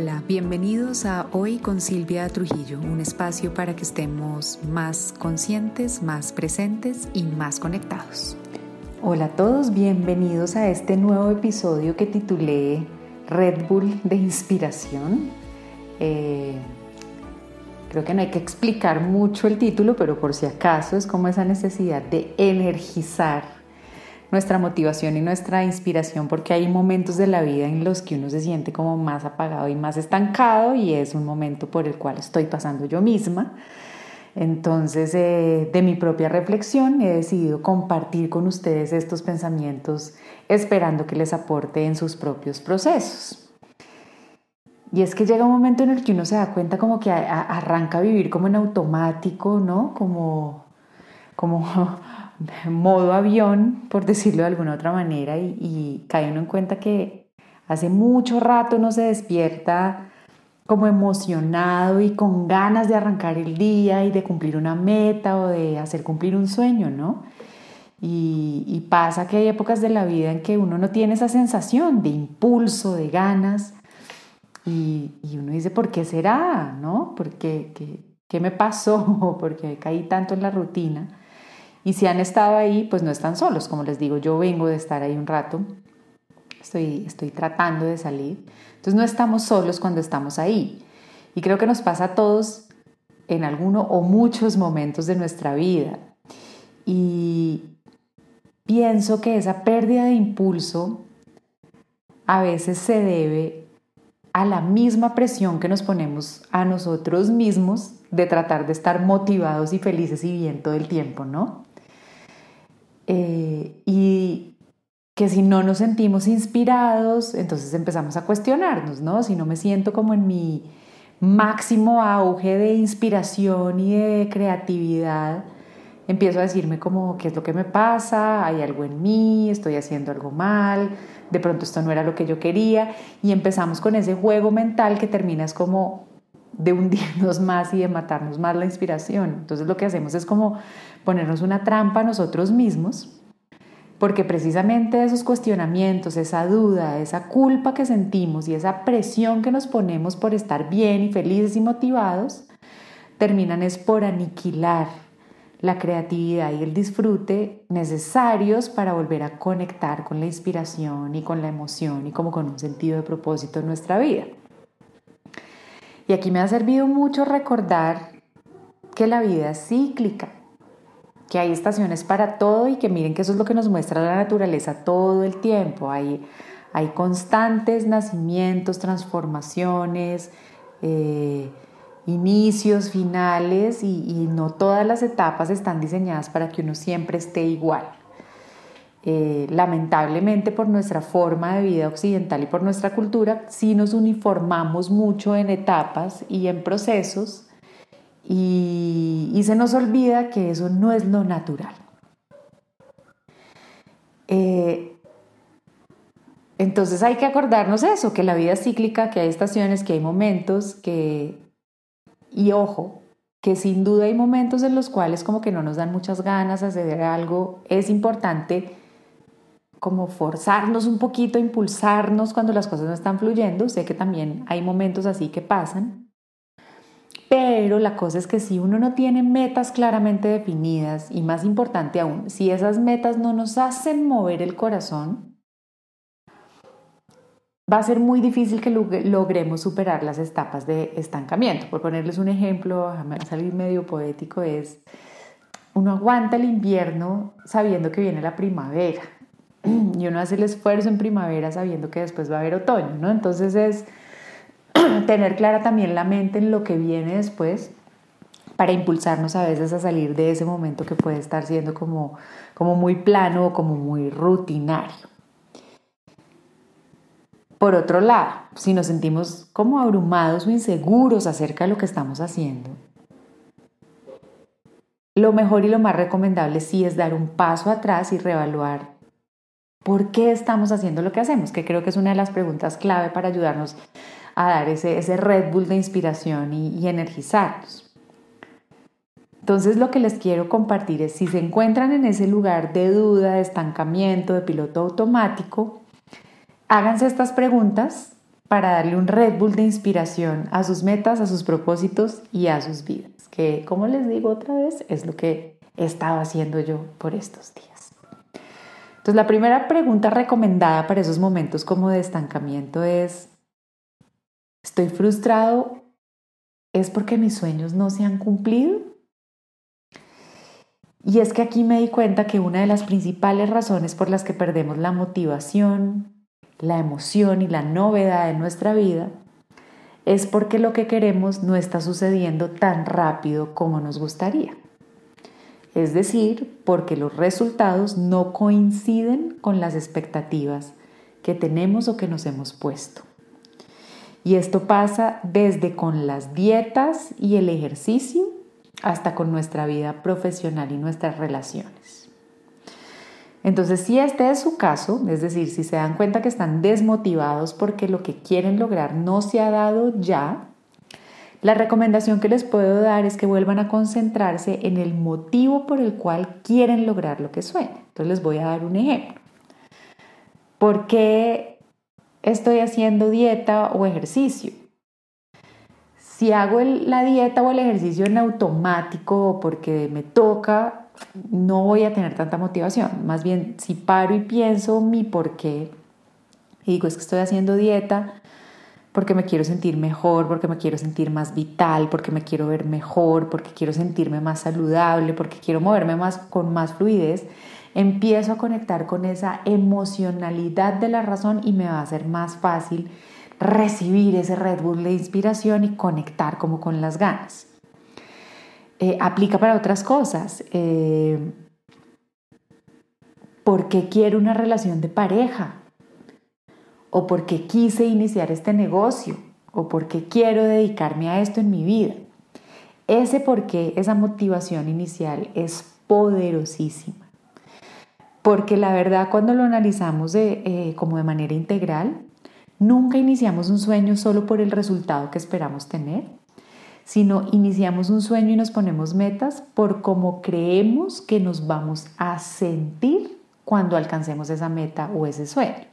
Hola, bienvenidos a Hoy con Silvia Trujillo, un espacio para que estemos más conscientes, más presentes y más conectados. Hola a todos, bienvenidos a este nuevo episodio que titulé Red Bull de Inspiración. Eh, creo que no hay que explicar mucho el título, pero por si acaso es como esa necesidad de energizar nuestra motivación y nuestra inspiración porque hay momentos de la vida en los que uno se siente como más apagado y más estancado y es un momento por el cual estoy pasando yo misma. Entonces, eh, de mi propia reflexión, he decidido compartir con ustedes estos pensamientos esperando que les aporte en sus propios procesos. Y es que llega un momento en el que uno se da cuenta como que arranca a vivir como en automático, ¿no? Como, como modo avión, por decirlo de alguna otra manera, y, cae uno en cuenta que hace mucho rato no se despierta como emocionado y con ganas de arrancar el día y de cumplir una meta o de hacer cumplir un sueño, ¿no? Y, pasa que hay épocas de la vida en que uno no tiene esa sensación de impulso, de ganas, y, uno dice, ¿por qué será? ¿No? ¿Por qué, qué, qué me pasó? ¿Por qué caí tanto en la rutina? Y si han estado ahí, pues no están solos. Como les digo, yo vengo de estar ahí un rato, estoy, estoy tratando de salir. Entonces no estamos solos cuando estamos ahí. Y creo que nos pasa a todos en alguno o muchos momentos de nuestra vida. Y pienso que esa pérdida de impulso a veces se debe a la misma presión que nos ponemos a nosotros mismos de tratar de estar motivados y felices y bien todo el tiempo, ¿no? Eh, y que si no nos sentimos inspirados, entonces empezamos a cuestionarnos, ¿no? Si no me siento como en mi máximo auge de inspiración y de creatividad, empiezo a decirme como qué es lo que me pasa, hay algo en mí, estoy haciendo algo mal, de pronto esto no era lo que yo quería y empezamos con ese juego mental que terminas como de hundirnos más y de matarnos más la inspiración. Entonces lo que hacemos es como ponernos una trampa a nosotros mismos, porque precisamente esos cuestionamientos, esa duda, esa culpa que sentimos y esa presión que nos ponemos por estar bien y felices y motivados, terminan es por aniquilar la creatividad y el disfrute necesarios para volver a conectar con la inspiración y con la emoción y como con un sentido de propósito en nuestra vida. Y aquí me ha servido mucho recordar que la vida es cíclica, que hay estaciones para todo y que miren que eso es lo que nos muestra la naturaleza todo el tiempo. Hay, hay constantes nacimientos, transformaciones, eh, inicios, finales y, no todas las etapas están diseñadas para que uno siempre esté igual. Eh, lamentablemente por nuestra forma de vida occidental y por nuestra cultura, sí nos uniformamos mucho en etapas y en procesos y, se nos olvida que eso no es lo natural. Eh, entonces hay que acordarnos eso, que la vida es cíclica, que hay estaciones, que hay momentos, que... Y ojo, que sin duda hay momentos en los cuales como que no nos dan muchas ganas de hacer algo. Es importante como forzarnos un poquito, impulsarnos cuando las cosas no están fluyendo. Sé que también hay momentos así que pasan. Pero la cosa es que si uno no tiene metas claramente definidas y más importante aún, si esas metas no nos hacen mover el corazón, va a ser muy difícil que logremos superar las etapas de estancamiento. Por ponerles un ejemplo, a salir medio poético, es uno aguanta el invierno sabiendo que viene la primavera y uno hace el esfuerzo en primavera sabiendo que después va a haber otoño, ¿no? Entonces es tener clara también la mente en lo que viene después para impulsarnos a veces a salir de ese momento que puede estar siendo como, como muy plano o como muy rutinario. Por otro lado, si nos sentimos como abrumados o inseguros acerca de lo que estamos haciendo, lo mejor y lo más recomendable sí es dar un paso atrás y reevaluar ¿Por qué estamos haciendo lo que hacemos? Que creo que es una de las preguntas clave para ayudarnos a dar ese, ese Red Bull de inspiración y, y energizarnos. Entonces lo que les quiero compartir es si se encuentran en ese lugar de duda, de estancamiento, de piloto automático, háganse estas preguntas para darle un Red Bull de inspiración a sus metas, a sus propósitos y a sus vidas. Que, como les digo otra vez, es lo que he estado haciendo yo por estos días. Entonces, la primera pregunta recomendada para esos momentos como de estancamiento es, ¿estoy frustrado? ¿Es porque mis sueños no se han cumplido? Y es que aquí me di cuenta que una de las principales razones por las que perdemos la motivación, la emoción y la novedad de nuestra vida es porque lo que queremos no está sucediendo tan rápido como nos gustaría. Es decir, porque los resultados no coinciden con las expectativas que tenemos o que nos hemos puesto. Y esto pasa desde con las dietas y el ejercicio hasta con nuestra vida profesional y nuestras relaciones. Entonces, si este es su caso, es decir, si se dan cuenta que están desmotivados porque lo que quieren lograr no se ha dado ya, la recomendación que les puedo dar es que vuelvan a concentrarse en el motivo por el cual quieren lograr lo que sueñan. Entonces les voy a dar un ejemplo. ¿Por qué estoy haciendo dieta o ejercicio? Si hago la dieta o el ejercicio en automático o porque me toca, no voy a tener tanta motivación. Más bien, si paro y pienso mi por qué, y digo, es que estoy haciendo dieta porque me quiero sentir mejor, porque me quiero sentir más vital, porque me quiero ver mejor, porque quiero sentirme más saludable, porque quiero moverme más con más fluidez, empiezo a conectar con esa emocionalidad de la razón y me va a ser más fácil recibir ese Red Bull de inspiración y conectar como con las ganas. Eh, aplica para otras cosas. Eh, ¿Por qué quiero una relación de pareja? ¿O por qué quise iniciar este negocio? ¿O por qué quiero dedicarme a esto en mi vida? Ese por qué, esa motivación inicial es poderosísima. Porque la verdad cuando lo analizamos eh, como de manera integral, nunca iniciamos un sueño solo por el resultado que esperamos tener, sino iniciamos un sueño y nos ponemos metas por cómo creemos que nos vamos a sentir cuando alcancemos esa meta o ese sueño.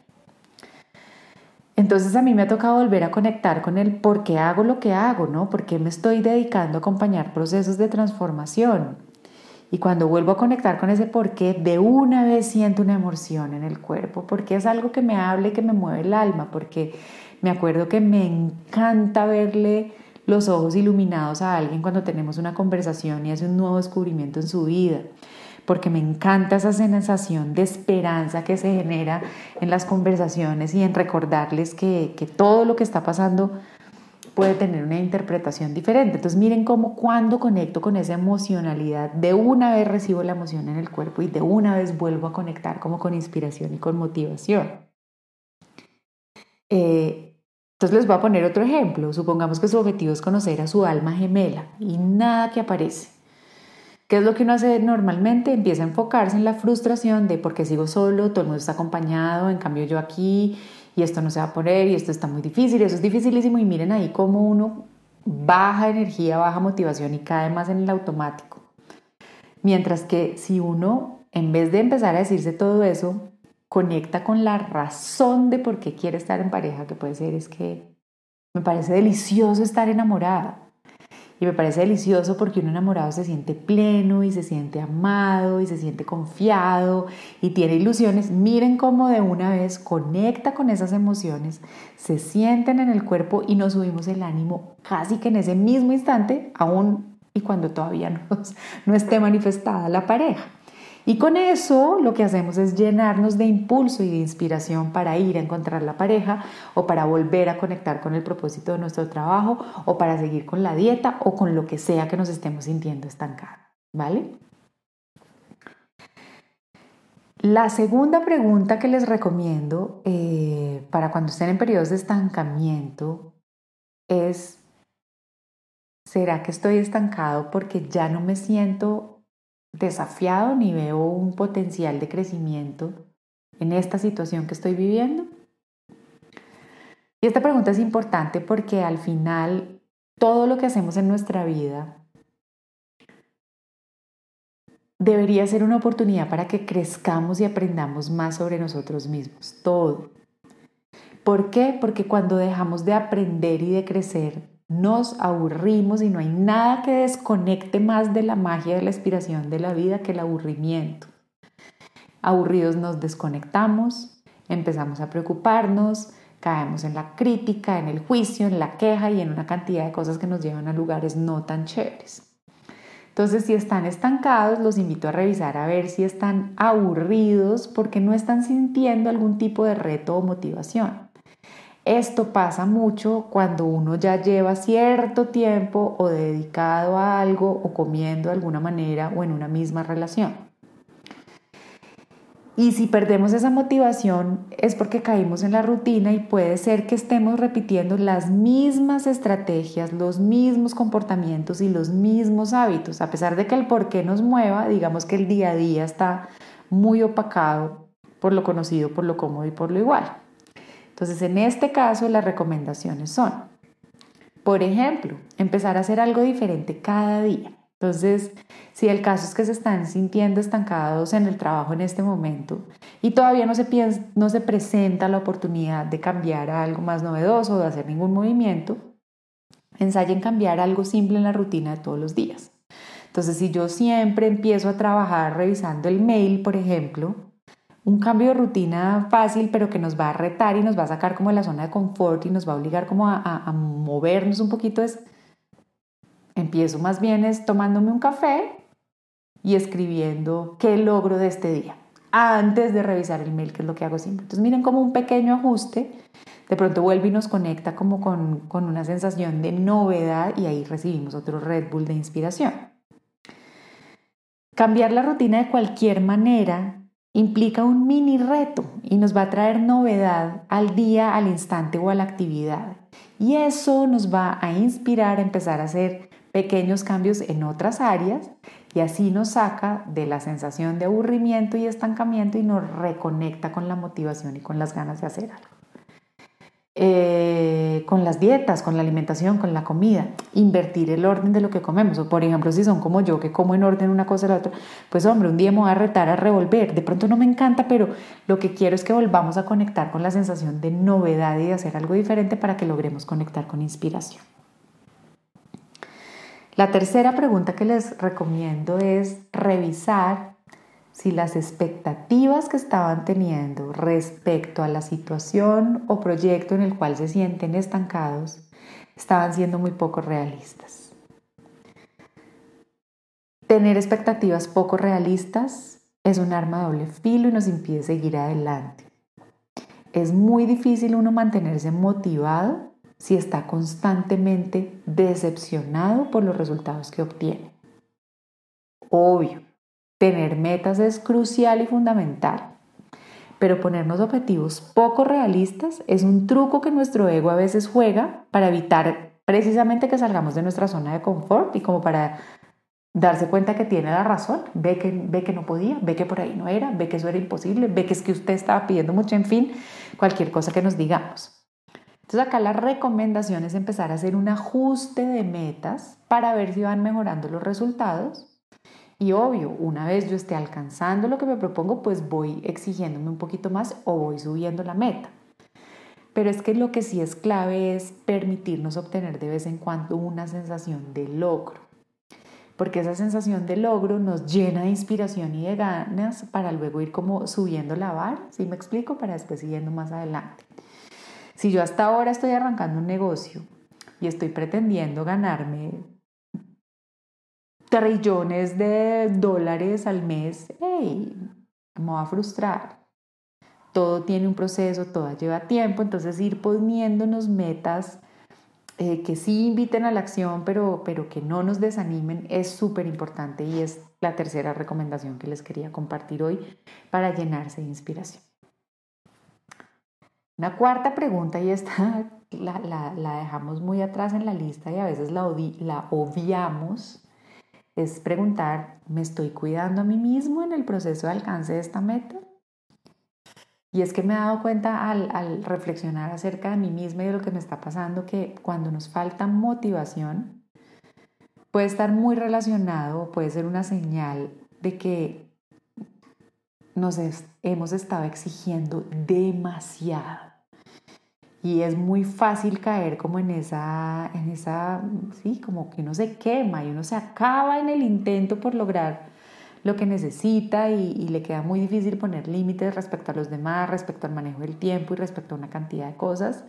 Entonces a mí me ha tocado volver a conectar con el por qué hago lo que hago, ¿no? ¿Por qué me estoy dedicando a acompañar procesos de transformación? Y cuando vuelvo a conectar con ese por qué, de una vez siento una emoción en el cuerpo, porque es algo que me hable, que me mueve el alma, porque me acuerdo que me encanta verle los ojos iluminados a alguien cuando tenemos una conversación y hace un nuevo descubrimiento en su vida, porque me encanta esa sensación de esperanza que se genera en las conversaciones y en recordarles que, que todo lo que está pasando puede tener una interpretación diferente. Entonces miren cómo cuando conecto con esa emocionalidad, de una vez recibo la emoción en el cuerpo y de una vez vuelvo a conectar como con inspiración y con motivación. Eh, entonces les voy a poner otro ejemplo. Supongamos que su objetivo es conocer a su alma gemela y nada que aparece. ¿Qué es lo que uno hace normalmente? Empieza a enfocarse en la frustración de porque sigo solo, todo el mundo está acompañado, en cambio yo aquí y esto no se va a poner y esto está muy difícil, eso es dificilísimo y miren ahí cómo uno baja energía, baja motivación y cae más en el automático. Mientras que si uno, en vez de empezar a decirse todo eso, conecta con la razón de por qué quiere estar en pareja, que puede ser es que me parece delicioso estar enamorada. Y me parece delicioso porque un enamorado se siente pleno y se siente amado y se siente confiado y tiene ilusiones. Miren cómo de una vez conecta con esas emociones, se sienten en el cuerpo y nos subimos el ánimo casi que en ese mismo instante, aún y cuando todavía no, no esté manifestada la pareja. Y con eso lo que hacemos es llenarnos de impulso y de inspiración para ir a encontrar la pareja o para volver a conectar con el propósito de nuestro trabajo o para seguir con la dieta o con lo que sea que nos estemos sintiendo estancada. ¿Vale? La segunda pregunta que les recomiendo eh, para cuando estén en periodos de estancamiento es, ¿será que estoy estancado porque ya no me siento desafiado ni veo un potencial de crecimiento en esta situación que estoy viviendo? Y esta pregunta es importante porque al final todo lo que hacemos en nuestra vida debería ser una oportunidad para que crezcamos y aprendamos más sobre nosotros mismos, todo. ¿Por qué? Porque cuando dejamos de aprender y de crecer, nos aburrimos y no hay nada que desconecte más de la magia de la inspiración de la vida que el aburrimiento. Aburridos nos desconectamos, empezamos a preocuparnos, caemos en la crítica, en el juicio, en la queja y en una cantidad de cosas que nos llevan a lugares no tan chéveres. Entonces, si están estancados, los invito a revisar a ver si están aburridos porque no están sintiendo algún tipo de reto o motivación. Esto pasa mucho cuando uno ya lleva cierto tiempo o dedicado a algo o comiendo de alguna manera o en una misma relación. Y si perdemos esa motivación es porque caímos en la rutina y puede ser que estemos repitiendo las mismas estrategias, los mismos comportamientos y los mismos hábitos. A pesar de que el por qué nos mueva, digamos que el día a día está muy opacado por lo conocido, por lo cómodo y por lo igual. Entonces, en este caso, las recomendaciones son, por ejemplo, empezar a hacer algo diferente cada día. Entonces, si el caso es que se están sintiendo estancados en el trabajo en este momento y todavía no se, no se presenta la oportunidad de cambiar a algo más novedoso o de hacer ningún movimiento, ensayen cambiar algo simple en la rutina de todos los días. Entonces, si yo siempre empiezo a trabajar revisando el mail, por ejemplo, un cambio de rutina fácil, pero que nos va a retar y nos va a sacar como de la zona de confort y nos va a obligar como a, a movernos un poquito es Empiezo más bien es tomándome un café y escribiendo qué logro de este día antes de revisar el mail, que es lo que hago siempre. Entonces miren como un pequeño ajuste, de pronto vuelve y nos conecta como con, con una sensación de novedad y ahí recibimos otro Red Bull de inspiración. Cambiar la rutina de cualquier manera implica un mini reto y nos va a traer novedad al día, al instante o a la actividad. Y eso nos va a inspirar a empezar a hacer pequeños cambios en otras áreas y así nos saca de la sensación de aburrimiento y estancamiento y nos reconecta con la motivación y con las ganas de hacer algo. Eh, con las dietas, con la alimentación, con la comida, invertir el orden de lo que comemos. O por ejemplo, si son como yo que como en orden una cosa y la otra, pues hombre, un día me voy a retar a revolver. De pronto no me encanta, pero lo que quiero es que volvamos a conectar con la sensación de novedad y de hacer algo diferente para que logremos conectar con inspiración. La tercera pregunta que les recomiendo es revisar si las expectativas que estaban teniendo respecto a la situación o proyecto en el cual se sienten estancados estaban siendo muy poco realistas. Tener expectativas poco realistas es un arma de doble filo y nos impide seguir adelante. Es muy difícil uno mantenerse motivado si está constantemente decepcionado por los resultados que obtiene. Obvio, tener metas es crucial y fundamental, pero ponernos objetivos poco realistas es un truco que nuestro ego a veces juega para evitar precisamente que salgamos de nuestra zona de confort y como para darse cuenta que tiene la razón, ve que, ve que no podía, ve que por ahí no era, ve que eso era imposible, ve que es que usted estaba pidiendo mucho, en fin, cualquier cosa que nos digamos. Entonces acá la recomendación es empezar a hacer un ajuste de metas para ver si van mejorando los resultados. Y obvio, una vez yo esté alcanzando lo que me propongo, pues voy exigiéndome un poquito más o voy subiendo la meta. Pero es que lo que sí es clave es permitirnos obtener de vez en cuando una sensación de logro. Porque esa sensación de logro nos llena de inspiración y de ganas para luego ir como subiendo la barra, ¿sí me explico? Para después siguiendo más adelante. Si yo hasta ahora estoy arrancando un negocio y estoy pretendiendo ganarme trillones de dólares al mes, hey, me va a frustrar. Todo tiene un proceso, todo lleva tiempo, entonces ir poniéndonos metas eh, que sí inviten a la acción, pero, pero que no nos desanimen, es súper importante y es la tercera recomendación que les quería compartir hoy para llenarse de inspiración. Una cuarta pregunta, y esta la, dejamos muy atrás en la lista y a veces la, la obviamos, es preguntar, ¿me estoy cuidando a mí mismo en el proceso de alcance de esta meta? Y es que me he dado cuenta al, reflexionar acerca de mí misma y de lo que me está pasando que cuando nos falta motivación puede estar muy relacionado, puede ser una señal de que nos hemos estado exigiendo demasiado. Y es muy fácil caer como en esa, en esa, sí, como que uno se quema y uno se acaba en el intento por lograr lo que necesita y, y le queda muy difícil poner límites respecto a los demás, respecto al manejo del tiempo y respecto a una cantidad de cosas.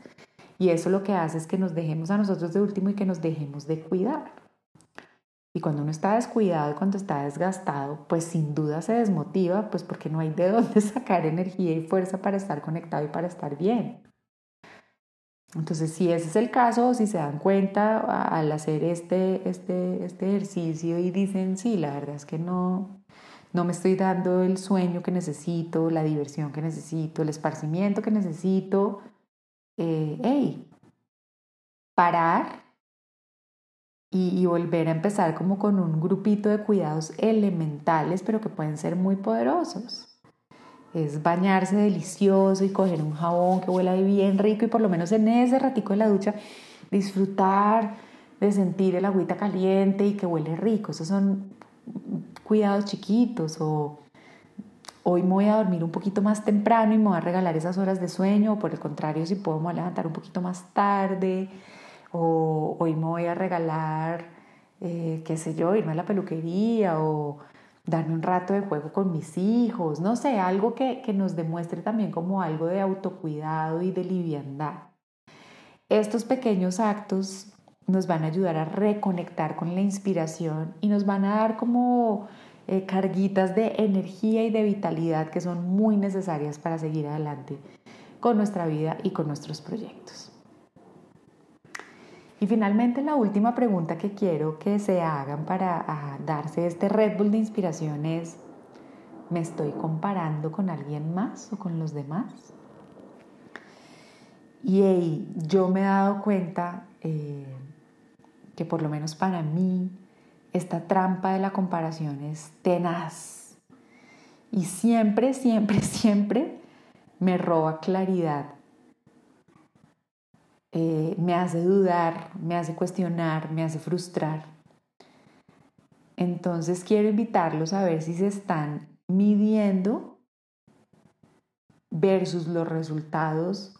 Y eso lo que hace es que nos dejemos a nosotros de último y que nos dejemos de cuidar. Y cuando uno está descuidado y cuando está desgastado, pues sin duda se desmotiva, pues porque no hay de dónde sacar energía y fuerza para estar conectado y para estar bien. Entonces, si ese es el caso, si se dan cuenta al hacer este, este, este ejercicio y dicen, sí, la verdad es que no, no me estoy dando el sueño que necesito, la diversión que necesito, el esparcimiento que necesito, eh, parar y, volver a empezar como con un grupito de cuidados elementales, pero que pueden ser muy poderosos. Es bañarse delicioso y coger un jabón que huela bien rico y por lo menos en ese ratico de la ducha disfrutar de sentir el agüita caliente y que huele rico. Esos son cuidados chiquitos o hoy me voy a dormir un poquito más temprano y me voy a regalar esas horas de sueño, o por el contrario, si puedo me voy a levantar un poquito más tarde, o hoy me voy a regalar, eh, qué sé yo, irme a la peluquería, o darme un rato de juego con mis hijos, no sé, algo que, que nos demuestre también como algo de autocuidado y de liviandad. Estos pequeños actos nos van a ayudar a reconectar con la inspiración y nos van a dar como eh, carguitas de energía y de vitalidad que son muy necesarias para seguir adelante con nuestra vida y con nuestros proyectos. Y finalmente la última pregunta que quiero que se hagan para ah, darse este Red Bull de inspiración es, ¿me estoy comparando con alguien más o con los demás? Y yo me he dado cuenta eh, que por lo menos para mí esta trampa de la comparación es tenaz. Y siempre, siempre, siempre me roba claridad. Eh, me hace dudar, me hace cuestionar, me hace frustrar. Entonces quiero invitarlos a ver si se están midiendo versus los resultados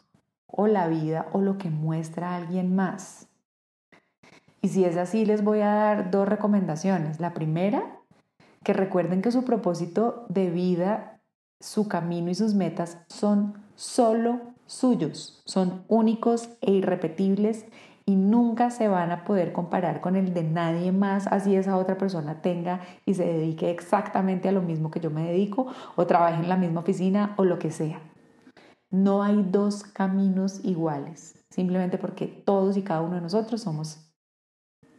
o la vida o lo que muestra alguien más. Y si es así, les voy a dar dos recomendaciones. La primera, que recuerden que su propósito de vida, su camino y sus metas son solo suyos, son únicos e irrepetibles y nunca se van a poder comparar con el de nadie más, así esa otra persona tenga y se dedique exactamente a lo mismo que yo me dedico o trabaje en la misma oficina o lo que sea. No hay dos caminos iguales, simplemente porque todos y cada uno de nosotros somos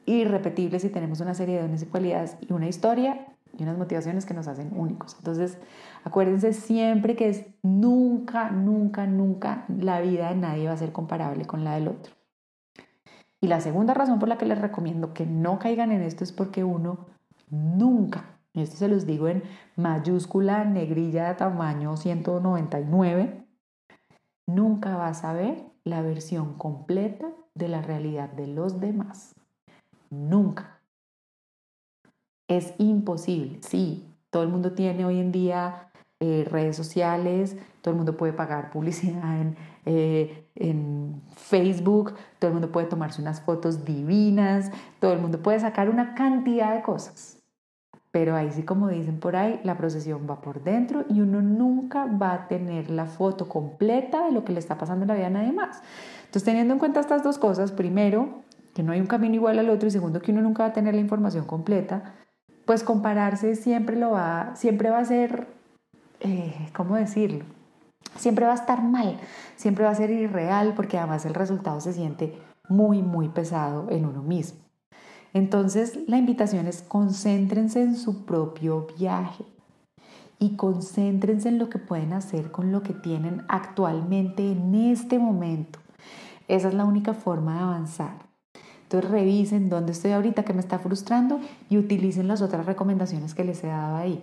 irrepetibles y tenemos una serie de dones y cualidades y una historia y unas motivaciones que nos hacen únicos. Entonces, acuérdense siempre que es nunca, nunca, nunca la vida de nadie va a ser comparable con la del otro. Y la segunda razón por la que les recomiendo que no caigan en esto es porque uno nunca, y esto se los digo en mayúscula, negrilla tamaño 199, nunca va a saber la versión completa de la realidad de los demás. Nunca. Es imposible. Sí, todo el mundo tiene hoy en día eh, redes sociales, todo el mundo puede pagar publicidad en, eh, en Facebook, todo el mundo puede tomarse unas fotos divinas, todo el mundo puede sacar una cantidad de cosas. Pero ahí sí, como dicen por ahí, la procesión va por dentro y uno nunca va a tener la foto completa de lo que le está pasando en la vida a nadie más. Entonces, teniendo en cuenta estas dos cosas, primero, que no hay un camino igual al otro y segundo que uno nunca va a tener la información completa, pues compararse siempre lo va, siempre va a ser, eh, ¿cómo decirlo? Siempre va a estar mal, siempre va a ser irreal porque además el resultado se siente muy, muy pesado en uno mismo. Entonces la invitación es concéntrense en su propio viaje y concéntrense en lo que pueden hacer con lo que tienen actualmente en este momento. Esa es la única forma de avanzar. Entonces revisen dónde estoy ahorita que me está frustrando y utilicen las otras recomendaciones que les he dado ahí.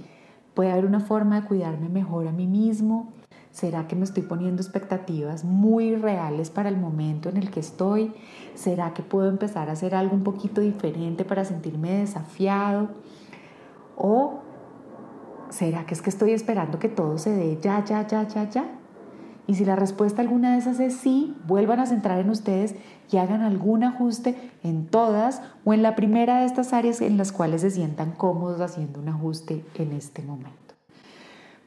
¿Puede haber una forma de cuidarme mejor a mí mismo? ¿Será que me estoy poniendo expectativas muy reales para el momento en el que estoy? ¿Será que puedo empezar a hacer algo un poquito diferente para sentirme desafiado? ¿O será que es que estoy esperando que todo se dé ya, ya, ya, ya, ya? Y si la respuesta alguna de esas es sí, vuelvan a centrar en ustedes y hagan algún ajuste en todas o en la primera de estas áreas en las cuales se sientan cómodos haciendo un ajuste en este momento.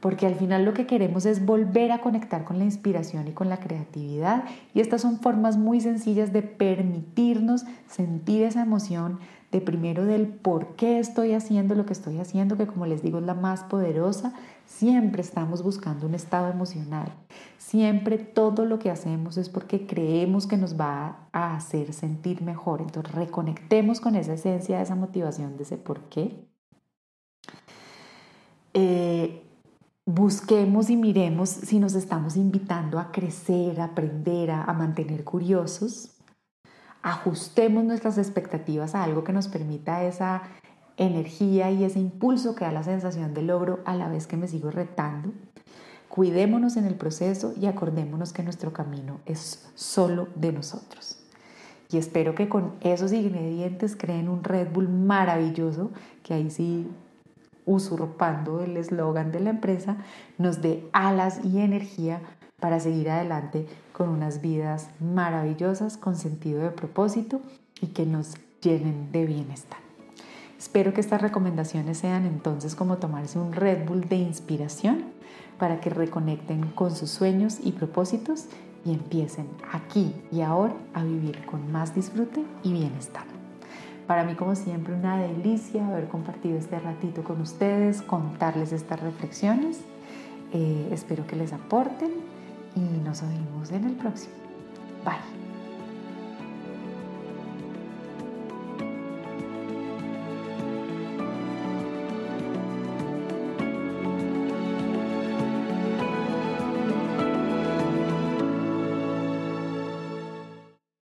Porque al final lo que queremos es volver a conectar con la inspiración y con la creatividad. Y estas son formas muy sencillas de permitirnos sentir esa emoción, de primero del por qué estoy haciendo lo que estoy haciendo, que como les digo es la más poderosa, siempre estamos buscando un estado emocional. Siempre todo lo que hacemos es porque creemos que nos va a hacer sentir mejor. Entonces reconectemos con esa esencia, esa motivación, de ese por qué. Eh, busquemos y miremos si nos estamos invitando a crecer, a aprender, a mantener curiosos ajustemos nuestras expectativas a algo que nos permita esa energía y ese impulso que da la sensación de logro a la vez que me sigo retando. Cuidémonos en el proceso y acordémonos que nuestro camino es solo de nosotros. Y espero que con esos ingredientes creen un Red Bull maravilloso, que ahí sí, usurpando el eslogan de la empresa, nos dé alas y energía para seguir adelante con unas vidas maravillosas, con sentido de propósito y que nos llenen de bienestar. Espero que estas recomendaciones sean entonces como tomarse un Red Bull de inspiración para que reconecten con sus sueños y propósitos y empiecen aquí y ahora a vivir con más disfrute y bienestar. Para mí, como siempre, una delicia haber compartido este ratito con ustedes, contarles estas reflexiones. Eh, espero que les aporten y nos oímos en el próximo. Bye.